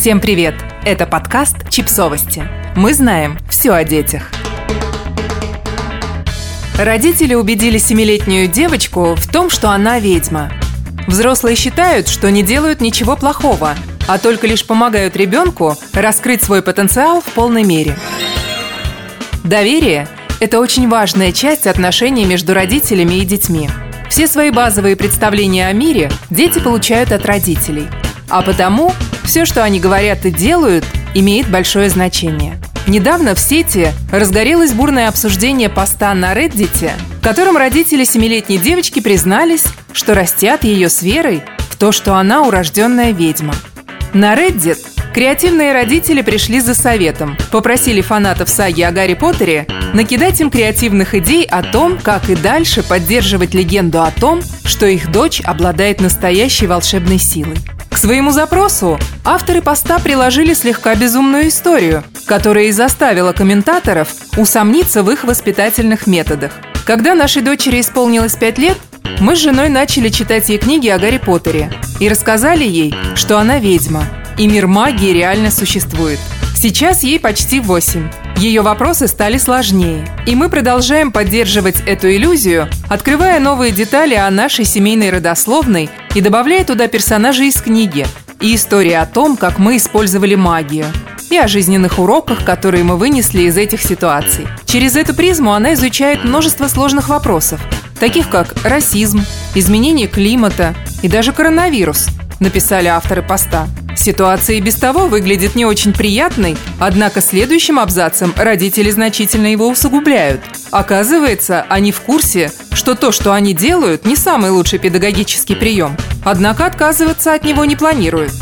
Всем привет! Это подкаст «Чипсовости». Мы знаем все о детях. Родители убедили семилетнюю девочку в том, что она ведьма. Взрослые считают, что не делают ничего плохого, а только лишь помогают ребенку раскрыть свой потенциал в полной мере. Доверие – это очень важная часть отношений между родителями и детьми. Все свои базовые представления о мире дети получают от родителей. А потому все, что они говорят и делают, имеет большое значение. Недавно в сети разгорелось бурное обсуждение поста на Reddit, в котором родители семилетней девочки признались, что растят ее с верой в то, что она урожденная ведьма. На Reddit креативные родители пришли за советом, попросили фанатов саги о Гарри Поттере накидать им креативных идей о том, как и дальше поддерживать легенду о том, что их дочь обладает настоящей волшебной силой своему запросу авторы поста приложили слегка безумную историю, которая и заставила комментаторов усомниться в их воспитательных методах. Когда нашей дочери исполнилось 5 лет, мы с женой начали читать ей книги о Гарри Поттере и рассказали ей, что она ведьма, и мир магии реально существует. Сейчас ей почти 8. Ее вопросы стали сложнее, и мы продолжаем поддерживать эту иллюзию, открывая новые детали о нашей семейной родословной и добавляя туда персонажей из книги и истории о том, как мы использовали магию, и о жизненных уроках, которые мы вынесли из этих ситуаций. Через эту призму она изучает множество сложных вопросов, таких как расизм, изменение климата и даже коронавирус, написали авторы поста. Ситуация и без того выглядит не очень приятной, однако следующим абзацем родители значительно его усугубляют. Оказывается, они в курсе, что то, что они делают, не самый лучший педагогический прием, однако отказываться от него не планируют.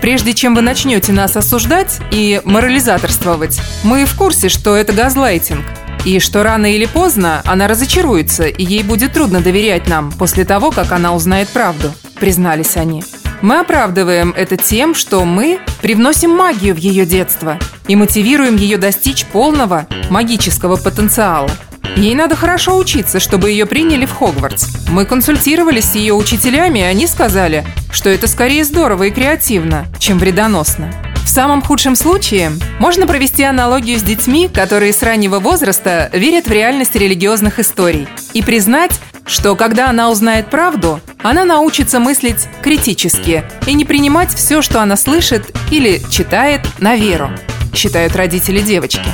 Прежде чем вы начнете нас осуждать и морализаторствовать, мы в курсе, что это газлайтинг, и что рано или поздно она разочаруется, и ей будет трудно доверять нам после того, как она узнает правду, признались они. Мы оправдываем это тем, что мы привносим магию в ее детство и мотивируем ее достичь полного магического потенциала. Ей надо хорошо учиться, чтобы ее приняли в Хогвартс. Мы консультировались с ее учителями, и они сказали, что это скорее здорово и креативно, чем вредоносно. В самом худшем случае можно провести аналогию с детьми, которые с раннего возраста верят в реальность религиозных историй, и признать, что когда она узнает правду, она научится мыслить критически и не принимать все, что она слышит или читает, на веру, считают родители девочки.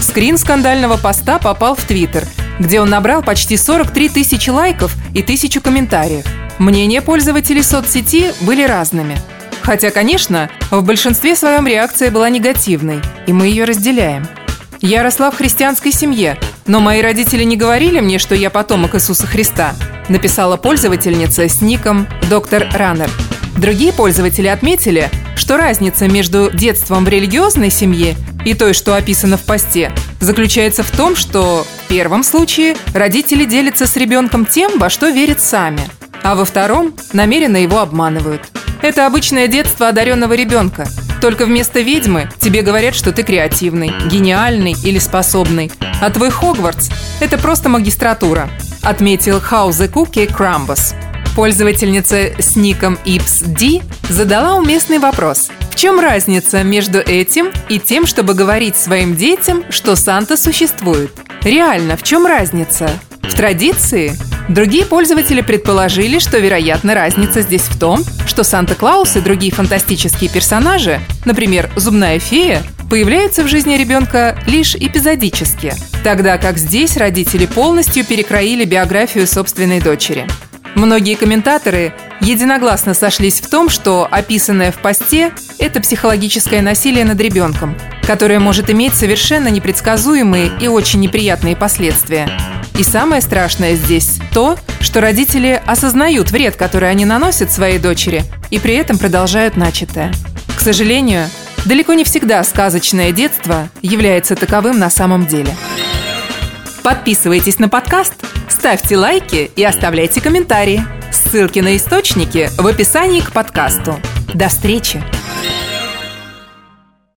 Скрин скандального поста попал в Твиттер, где он набрал почти 43 тысячи лайков и тысячу комментариев. Мнения пользователей соцсети были разными. Хотя, конечно, в большинстве своем реакция была негативной, и мы ее разделяем. Я росла в христианской семье, но мои родители не говорили мне, что я потомок Иисуса Христа, написала пользовательница с ником «Доктор Раннер». Другие пользователи отметили, что разница между детством в религиозной семье и той, что описано в посте, заключается в том, что в первом случае родители делятся с ребенком тем, во что верят сами, а во втором намеренно его обманывают. Это обычное детство одаренного ребенка. Только вместо ведьмы тебе говорят, что ты креативный, гениальный или способный, а твой Хогвартс – это просто магистратура, отметил Хаузе Куки Крамбос. Пользовательница с ником IpsD задала уместный вопрос. В чем разница между этим и тем, чтобы говорить своим детям, что Санта существует? Реально, в чем разница? В традиции? Другие пользователи предположили, что, вероятно, разница здесь в том, что Санта-Клаус и другие фантастические персонажи, например, зубная фея, появляются в жизни ребенка лишь эпизодически, тогда как здесь родители полностью перекроили биографию собственной дочери. Многие комментаторы единогласно сошлись в том, что описанное в посте – это психологическое насилие над ребенком, которое может иметь совершенно непредсказуемые и очень неприятные последствия. И самое страшное здесь то, что родители осознают вред, который они наносят своей дочери, и при этом продолжают начатое. К сожалению, далеко не всегда сказочное детство является таковым на самом деле. Подписывайтесь на подкаст, ставьте лайки и оставляйте комментарии. Ссылки на источники в описании к подкасту. До встречи!